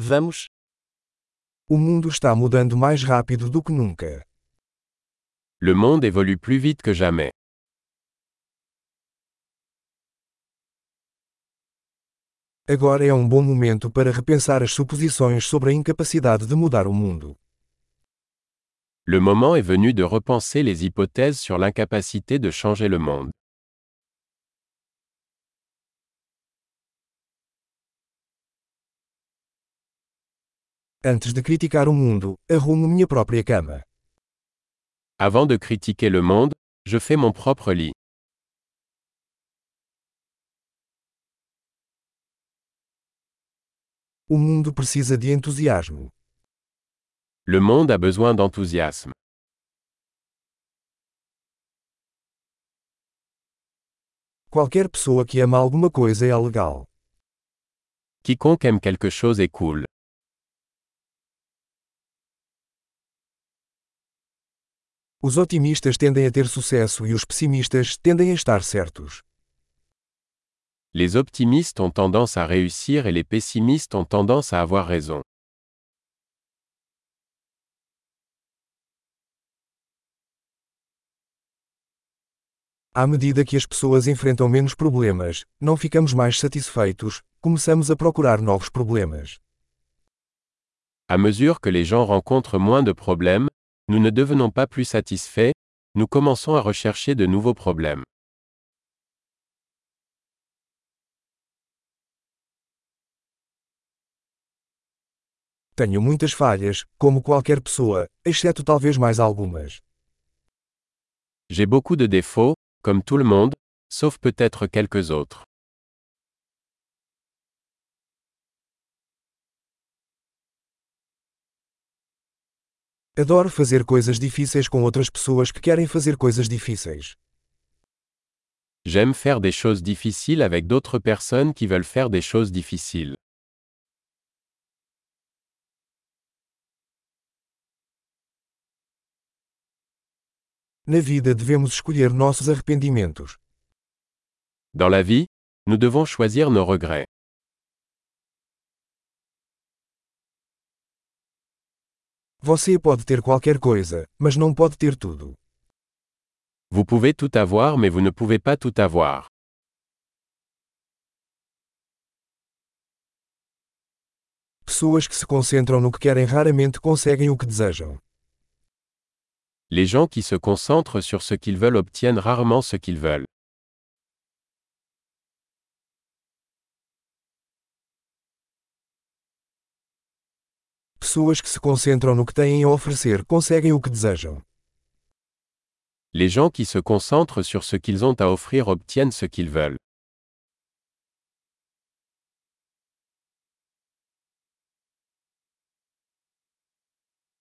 Vamos. O mundo está mudando mais rápido do que nunca. Le monde évolue plus vite que jamais. Agora é um bom momento para repensar as suposições sobre a incapacidade de mudar o mundo. Le moment est venu de repenser les hypothèses sur l'incapacité de changer le monde. Antes de criticar o mundo, arrumo minha própria cama. Avant de critiquer le monde, je fais mon propre lit. O mundo precisa de entusiasmo. Le monde a besoin d'enthousiasme. Qualquer pessoa que ama alguma coisa é legal. Quiconque aime quelque chose est cool. Os otimistas tendem a ter sucesso e os pessimistas tendem a estar certos. Les optimistes ont tendance à réussir et les pessimistes ont tendance à avoir raison. À medida que as pessoas enfrentam menos problemas, não ficamos mais satisfeitos, começamos a procurar novos problemas. À mesure que les gens rencontrent moins de problèmes, nous ne devenons pas plus satisfaits, nous commençons à rechercher de nouveaux problèmes. Tenho muitas falhas, como qualquer pessoa, exceto talvez mais algumas. J'ai beaucoup de défauts, comme tout le monde, sauf peut-être quelques autres. Adoro fazer coisas difíceis com outras pessoas que querem fazer coisas difíceis. J'aime faire des choses difficiles avec d'autres personnes qui veulent faire des choses difficiles. Na vida devemos escolher nossos arrependimentos. Dans la vie, nous devons choisir nos regrets. Você pode ter qualquer coisa, mas não pode ter tudo. Vous pouvez tout avoir mais vous ne pouvez pas tout avoir. Pessoas que se concentram no que querem raramente conseguem o que desejam. Les gens qui se concentrent sur ce qu'ils veulent obtiennent rarement ce qu'ils veulent. Pessoas que se concentram no que têm a oferecer conseguem o que desejam. Les gens qui se concentrent sur ce qu'ils ont à offrir obtiennent ce qu'ils veulent.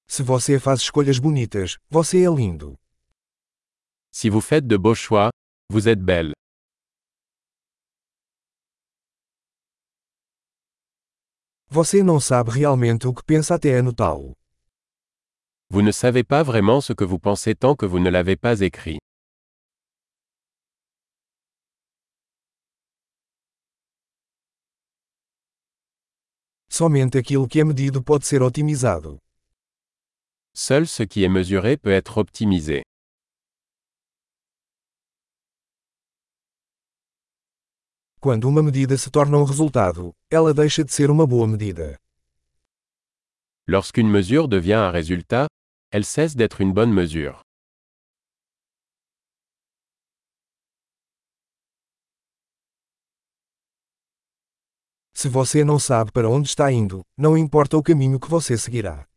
Se você faz escolhas bonitas, você é lindo. Si vous faites de beaux choix, vous êtes belle. Você não sabe realmente o que pensa até anotá-lo. Vous ne savez pas vraiment ce que vous pensez tant que vous ne l'avez pas écrit. Somente aquilo que é medido pode ser otimizado. Seul ce qui est mesuré peut être optimisé. Quando uma medida se torna um resultado, ela deixa de ser uma boa medida. Lorsqu'une mesure devient un résultat, elle cesse d'être une bonne mesure. Se você não sabe para onde está indo, não importa o caminho que você seguirá.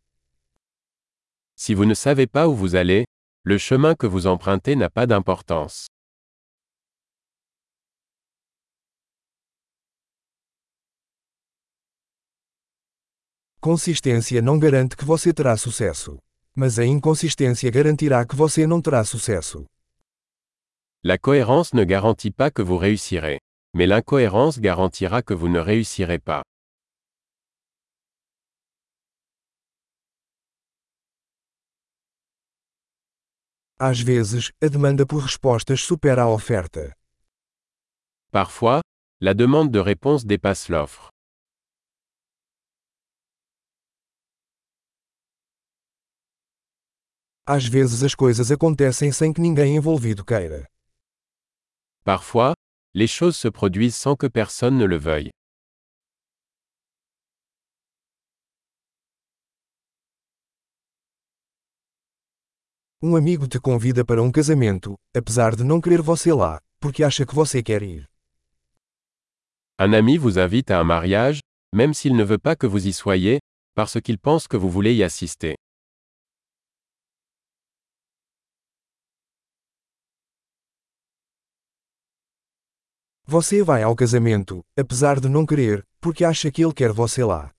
Si vous ne savez pas où vous allez, le chemin que vous empruntez n'a pas d'importance. Consistência não garante que você terá sucesso. Mas a inconsistência garantirá que você não terá sucesso. La cohérence ne garantit pas que vous réussirez. Mais l'incohérence garantira que vous ne réussirez pas. Às vezes, a demanda por respostas supera a oferta. Parfois, la demande de réponse dépasse l'offre. Às vezes as coisas acontecem sem que ninguém envolvido queira. Parfois, les choses se produisent sans que personne ne le veuille. Um amigo te convida para um casamento, apesar de não querer você lá, porque acha que você quer ir. Un ami vous invite à un mariage, même s'il ne veut pas que vous y soyez, parce qu'il pense que vous voulez y assister. Você vai ao casamento, apesar de não querer, porque acha que ele quer você lá.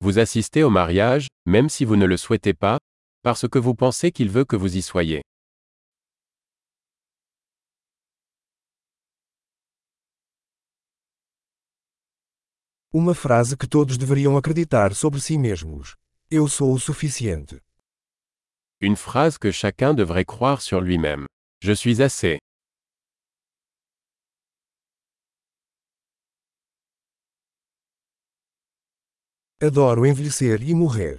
Vous assistez au mariage, même si vous ne le souhaitez pas, parce que vous pensez qu'il veut que vous y soyez. Uma frase que todos deveriam acreditar sobre si mesmos. Eu sou o suficiente. Une phrase que chacun devrait croire sur lui-même. Je suis assez. Adoro envelhecer e morrer.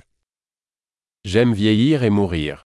J'aime vieillir et mourir.